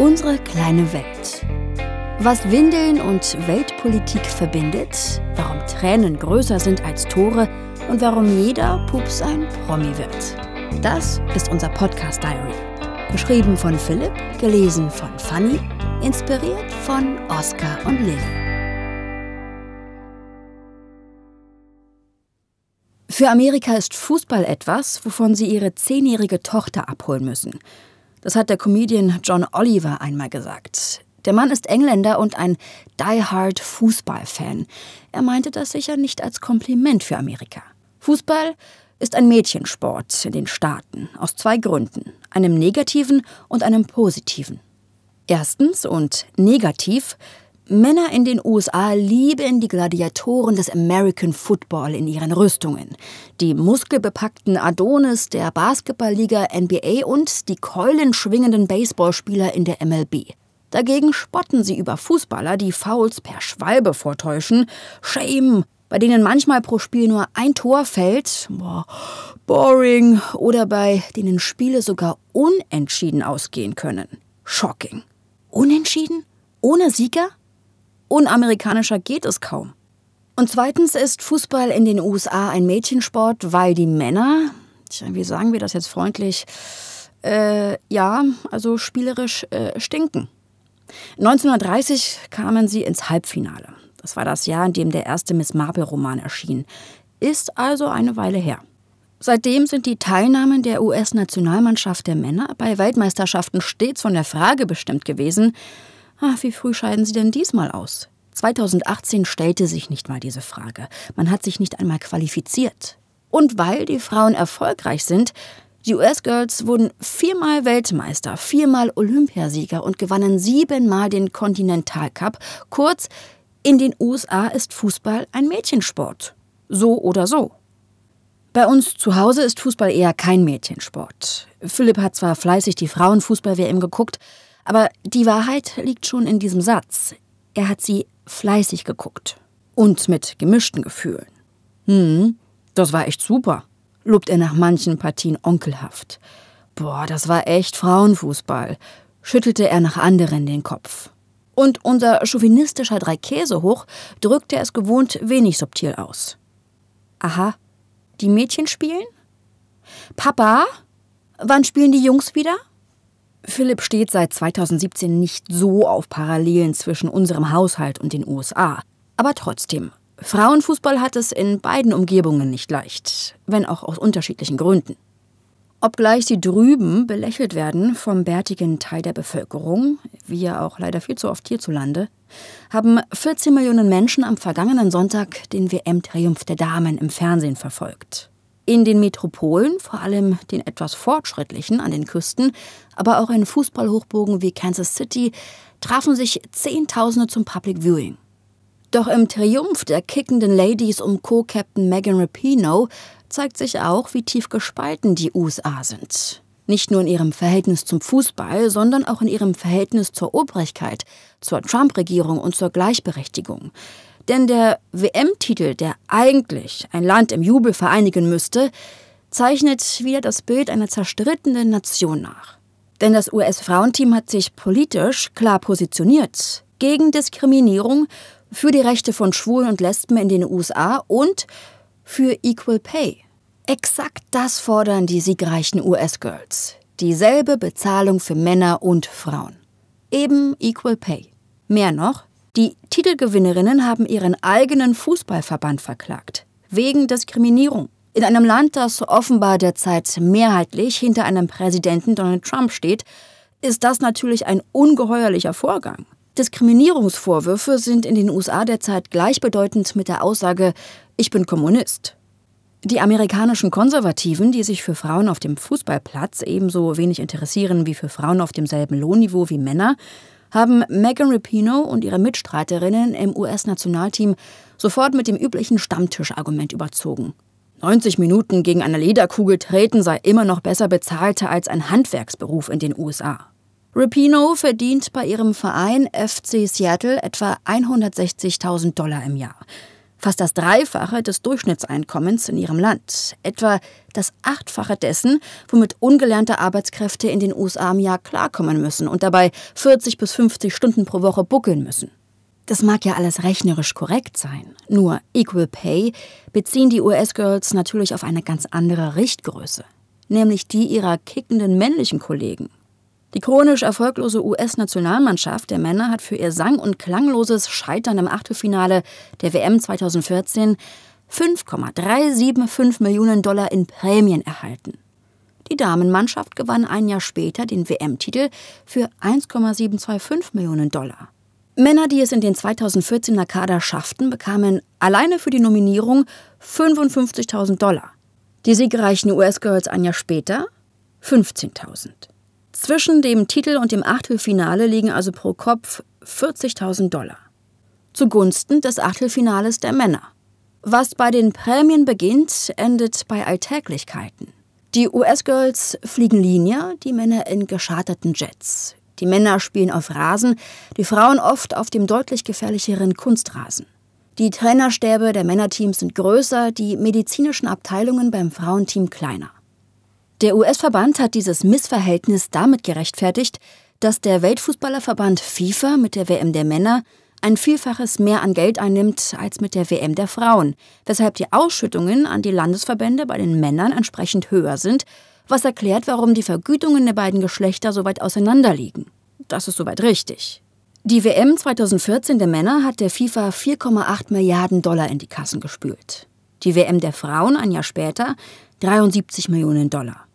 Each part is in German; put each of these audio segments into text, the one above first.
Unsere kleine Welt. Was Windeln und Weltpolitik verbindet, warum Tränen größer sind als Tore und warum jeder Pups ein Promi wird. Das ist unser Podcast Diary. Geschrieben von Philipp, gelesen von Fanny, inspiriert von Oskar und Lilly. Für Amerika ist Fußball etwas, wovon sie ihre zehnjährige Tochter abholen müssen. Das hat der Comedian John Oliver einmal gesagt. Der Mann ist Engländer und ein die-hard Fußballfan. Er meinte das sicher nicht als Kompliment für Amerika. Fußball ist ein Mädchensport in den Staaten aus zwei Gründen, einem negativen und einem positiven. Erstens und negativ, Männer in den USA lieben die Gladiatoren des American Football in ihren Rüstungen, die muskelbepackten Adonis der Basketballliga NBA und die keulenschwingenden Baseballspieler in der MLB. Dagegen spotten sie über Fußballer, die Fouls per Schwalbe vortäuschen. Shame, bei denen manchmal pro Spiel nur ein Tor fällt. Boah, boring. Oder bei denen Spiele sogar unentschieden ausgehen können. Shocking. Unentschieden? Ohne Sieger? Unamerikanischer geht es kaum. Und zweitens ist Fußball in den USA ein Mädchensport, weil die Männer, wie sagen wir das jetzt freundlich, äh, ja, also spielerisch äh, stinken. 1930 kamen sie ins Halbfinale. Das war das Jahr, in dem der erste Miss Marple-Roman erschien. Ist also eine Weile her. Seitdem sind die Teilnahmen der US-Nationalmannschaft der Männer bei Weltmeisterschaften stets von der Frage bestimmt gewesen, ach, wie früh scheiden sie denn diesmal aus? 2018 stellte sich nicht mal diese Frage. Man hat sich nicht einmal qualifiziert. Und weil die Frauen erfolgreich sind, die US-Girls wurden viermal Weltmeister, viermal Olympiasieger und gewannen siebenmal den Continental Cup. Kurz, in den USA ist Fußball ein Mädchensport. So oder so. Bei uns zu Hause ist Fußball eher kein Mädchensport. Philipp hat zwar fleißig die Frauenfußball-WM geguckt, aber die Wahrheit liegt schon in diesem Satz. Er hat sie fleißig geguckt. Und mit gemischten Gefühlen. Hm, das war echt super lobt er nach manchen Partien onkelhaft. Boah, das war echt Frauenfußball, schüttelte er nach anderen den Kopf. Und unser chauvinistischer Dreikäsehoch drückte es gewohnt wenig subtil aus. Aha, die Mädchen spielen? Papa, wann spielen die Jungs wieder? Philipp steht seit 2017 nicht so auf Parallelen zwischen unserem Haushalt und den USA. Aber trotzdem, Frauenfußball hat es in beiden Umgebungen nicht leicht, wenn auch aus unterschiedlichen Gründen. Obgleich sie drüben belächelt werden vom bärtigen Teil der Bevölkerung, wie ja auch leider viel zu oft hierzulande, haben 14 Millionen Menschen am vergangenen Sonntag den WM-Triumph der Damen im Fernsehen verfolgt. In den Metropolen, vor allem den etwas fortschrittlichen an den Küsten, aber auch in Fußballhochbogen wie Kansas City, trafen sich Zehntausende zum Public Viewing. Doch im Triumph der kickenden Ladies um Co-Captain Megan Rapinoe zeigt sich auch, wie tief gespalten die USA sind. Nicht nur in ihrem Verhältnis zum Fußball, sondern auch in ihrem Verhältnis zur Obrigkeit, zur Trump-Regierung und zur Gleichberechtigung. Denn der WM-Titel, der eigentlich ein Land im Jubel vereinigen müsste, zeichnet wieder das Bild einer zerstrittenen Nation nach. Denn das US-Frauenteam hat sich politisch klar positioniert gegen Diskriminierung für die Rechte von Schwulen und Lesben in den USA und für Equal Pay. Exakt das fordern die siegreichen US-Girls. Dieselbe Bezahlung für Männer und Frauen. Eben Equal Pay. Mehr noch, Titelgewinnerinnen haben ihren eigenen Fußballverband verklagt. Wegen Diskriminierung. In einem Land, das offenbar derzeit mehrheitlich hinter einem Präsidenten Donald Trump steht, ist das natürlich ein ungeheuerlicher Vorgang. Diskriminierungsvorwürfe sind in den USA derzeit gleichbedeutend mit der Aussage, ich bin Kommunist. Die amerikanischen Konservativen, die sich für Frauen auf dem Fußballplatz ebenso wenig interessieren wie für Frauen auf demselben Lohnniveau wie Männer, haben Megan Rapinoe und ihre Mitstreiterinnen im US-Nationalteam sofort mit dem üblichen Stammtischargument überzogen. 90 Minuten gegen eine Lederkugel treten sei immer noch besser bezahlt als ein Handwerksberuf in den USA. Rapino verdient bei ihrem Verein FC Seattle etwa 160.000 Dollar im Jahr. Fast das Dreifache des Durchschnittseinkommens in ihrem Land, etwa das Achtfache dessen, womit ungelernte Arbeitskräfte in den USA im Jahr klarkommen müssen und dabei 40 bis 50 Stunden pro Woche buckeln müssen. Das mag ja alles rechnerisch korrekt sein, nur Equal Pay beziehen die US-Girls natürlich auf eine ganz andere Richtgröße, nämlich die ihrer kickenden männlichen Kollegen. Die chronisch erfolglose US-Nationalmannschaft der Männer hat für ihr sang- und klangloses Scheitern im Achtelfinale der WM 2014 5,375 Millionen Dollar in Prämien erhalten. Die Damenmannschaft gewann ein Jahr später den WM-Titel für 1,725 Millionen Dollar. Männer, die es in den 2014er Kader schafften, bekamen alleine für die Nominierung 55.000 Dollar. Die siegreichen US-Girls ein Jahr später 15.000. Zwischen dem Titel und dem Achtelfinale liegen also pro Kopf 40.000 Dollar. Zugunsten des Achtelfinales der Männer. Was bei den Prämien beginnt, endet bei Alltäglichkeiten. Die US-Girls fliegen Linie, die Männer in gescharterten Jets. Die Männer spielen auf Rasen, die Frauen oft auf dem deutlich gefährlicheren Kunstrasen. Die Trainerstäbe der Männerteams sind größer, die medizinischen Abteilungen beim Frauenteam kleiner. Der US-Verband hat dieses Missverhältnis damit gerechtfertigt, dass der Weltfußballerverband FIFA mit der WM der Männer ein Vielfaches mehr an Geld einnimmt als mit der WM der Frauen, weshalb die Ausschüttungen an die Landesverbände bei den Männern entsprechend höher sind, was erklärt, warum die Vergütungen der beiden Geschlechter so weit auseinanderliegen. Das ist soweit richtig. Die WM 2014 der Männer hat der FIFA 4,8 Milliarden Dollar in die Kassen gespült. Die WM der Frauen ein Jahr später 73 Millionen Dollar.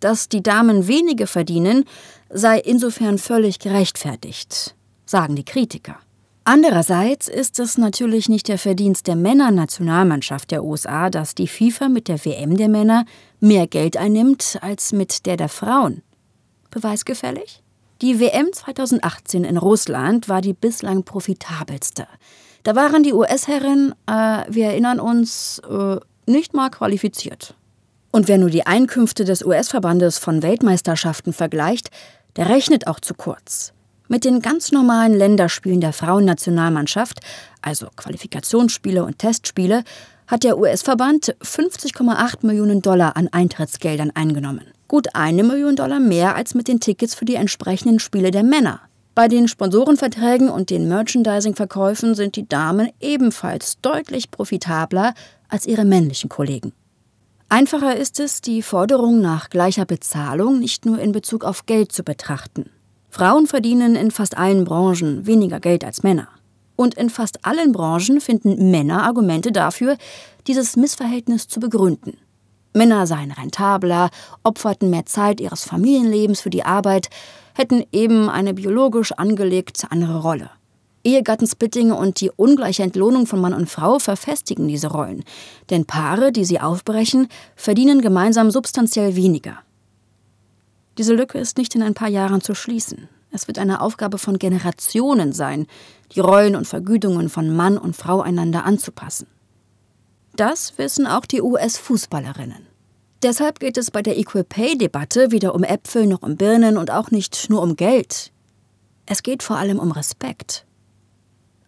Dass die Damen wenige verdienen, sei insofern völlig gerechtfertigt, sagen die Kritiker. Andererseits ist es natürlich nicht der Verdienst der Männernationalmannschaft der USA, dass die FIFA mit der WM der Männer mehr Geld einnimmt als mit der der Frauen. Beweisgefällig? Die WM 2018 in Russland war die bislang profitabelste. Da waren die US-Herren, äh, wir erinnern uns, äh, nicht mal qualifiziert. Und wer nur die Einkünfte des US-Verbandes von Weltmeisterschaften vergleicht, der rechnet auch zu kurz. Mit den ganz normalen Länderspielen der Frauennationalmannschaft, also Qualifikationsspiele und Testspiele, hat der US-Verband 50,8 Millionen Dollar an Eintrittsgeldern eingenommen. Gut eine Million Dollar mehr als mit den Tickets für die entsprechenden Spiele der Männer. Bei den Sponsorenverträgen und den Merchandising-Verkäufen sind die Damen ebenfalls deutlich profitabler als ihre männlichen Kollegen. Einfacher ist es, die Forderung nach gleicher Bezahlung nicht nur in Bezug auf Geld zu betrachten. Frauen verdienen in fast allen Branchen weniger Geld als Männer. Und in fast allen Branchen finden Männer Argumente dafür, dieses Missverhältnis zu begründen. Männer seien rentabler, opferten mehr Zeit ihres Familienlebens für die Arbeit, hätten eben eine biologisch angelegte andere Rolle. Ehegattensplitting und die ungleiche Entlohnung von Mann und Frau verfestigen diese Rollen. Denn Paare, die sie aufbrechen, verdienen gemeinsam substanziell weniger. Diese Lücke ist nicht in ein paar Jahren zu schließen. Es wird eine Aufgabe von Generationen sein, die Rollen und Vergütungen von Mann und Frau einander anzupassen. Das wissen auch die US-Fußballerinnen. Deshalb geht es bei der Equal Pay-Debatte weder um Äpfel noch um Birnen und auch nicht nur um Geld. Es geht vor allem um Respekt.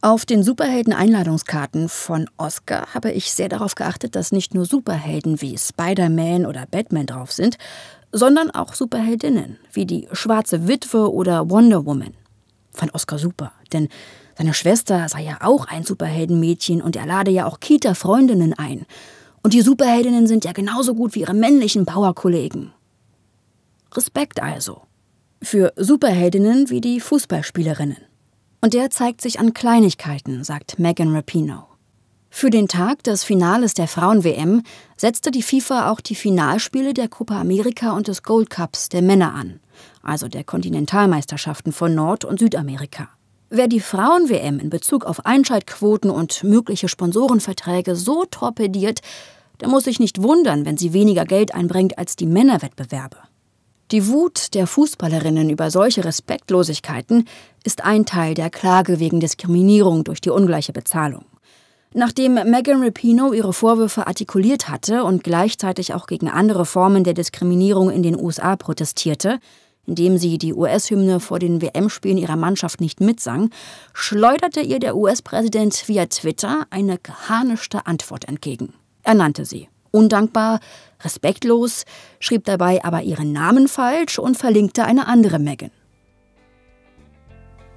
Auf den Superhelden-Einladungskarten von Oscar habe ich sehr darauf geachtet, dass nicht nur Superhelden wie Spider-Man oder Batman drauf sind, sondern auch Superheldinnen wie die Schwarze Witwe oder Wonder Woman. Fand Oscar super, denn seine Schwester sei ja auch ein Superheldenmädchen und er lade ja auch Kita-Freundinnen ein. Und die Superheldinnen sind ja genauso gut wie ihre männlichen Powerkollegen. Respekt also. Für Superheldinnen wie die Fußballspielerinnen. Und der zeigt sich an Kleinigkeiten, sagt Megan Rapinoe. Für den Tag des Finales der Frauen-WM setzte die FIFA auch die Finalspiele der Copa America und des Gold Cups der Männer an, also der Kontinentalmeisterschaften von Nord- und Südamerika. Wer die Frauen-WM in Bezug auf Einschaltquoten und mögliche Sponsorenverträge so torpediert, der muss sich nicht wundern, wenn sie weniger Geld einbringt als die Männerwettbewerbe. Die Wut der Fußballerinnen über solche Respektlosigkeiten ist ein Teil der Klage wegen Diskriminierung durch die ungleiche Bezahlung. Nachdem Megan Rapinoe ihre Vorwürfe artikuliert hatte und gleichzeitig auch gegen andere Formen der Diskriminierung in den USA protestierte, indem sie die US-Hymne vor den WM-Spielen ihrer Mannschaft nicht mitsang, schleuderte ihr der US-Präsident via Twitter eine geharnischte Antwort entgegen. Er nannte sie undankbar, respektlos, schrieb dabei aber ihren Namen falsch und verlinkte eine andere Megan.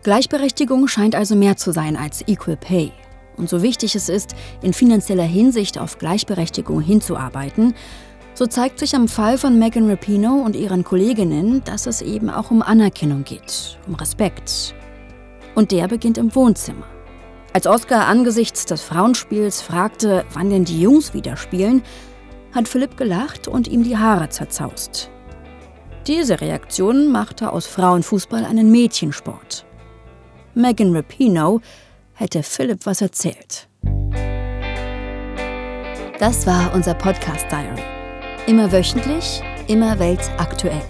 Gleichberechtigung scheint also mehr zu sein als Equal Pay. Und so wichtig es ist, in finanzieller Hinsicht auf Gleichberechtigung hinzuarbeiten, so zeigt sich am Fall von Megan Rapinoe und ihren Kolleginnen, dass es eben auch um Anerkennung geht, um Respekt. Und der beginnt im Wohnzimmer. Als Oscar angesichts des Frauenspiels fragte, wann denn die Jungs wieder spielen, hat Philipp gelacht und ihm die Haare zerzaust. Diese Reaktion machte aus Frauenfußball einen Mädchensport. Megan Rapinoe hätte Philipp was erzählt. Das war unser Podcast Diary. Immer wöchentlich, immer weltaktuell.